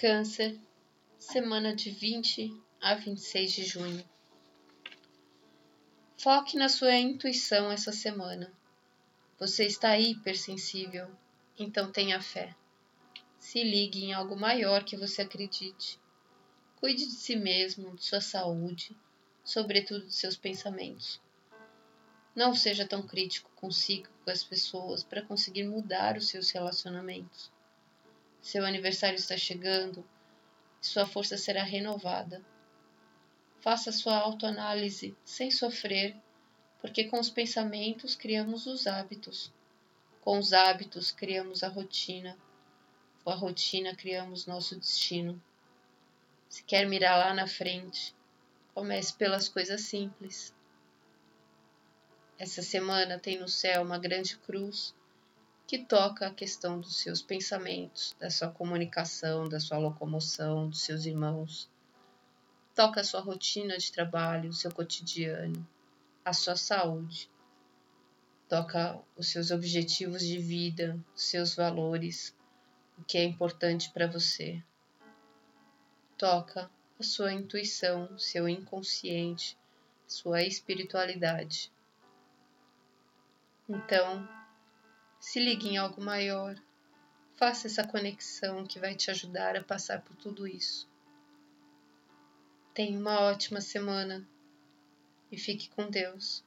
Câncer, semana de 20 a 26 de junho. Foque na sua intuição essa semana. Você está hipersensível, então tenha fé. Se ligue em algo maior que você acredite. Cuide de si mesmo, de sua saúde, sobretudo de seus pensamentos. Não seja tão crítico consigo com as pessoas para conseguir mudar os seus relacionamentos. Seu aniversário está chegando e sua força será renovada. Faça sua autoanálise sem sofrer, porque com os pensamentos criamos os hábitos. Com os hábitos criamos a rotina. Com a rotina criamos nosso destino. Se quer mirar lá na frente, comece pelas coisas simples. Essa semana tem no céu uma grande cruz que toca a questão dos seus pensamentos, da sua comunicação, da sua locomoção, dos seus irmãos. Toca a sua rotina de trabalho, o seu cotidiano, a sua saúde. Toca os seus objetivos de vida, os seus valores, o que é importante para você. Toca a sua intuição, seu inconsciente, sua espiritualidade. Então, se ligue em algo maior. Faça essa conexão que vai te ajudar a passar por tudo isso. Tenha uma ótima semana e fique com Deus.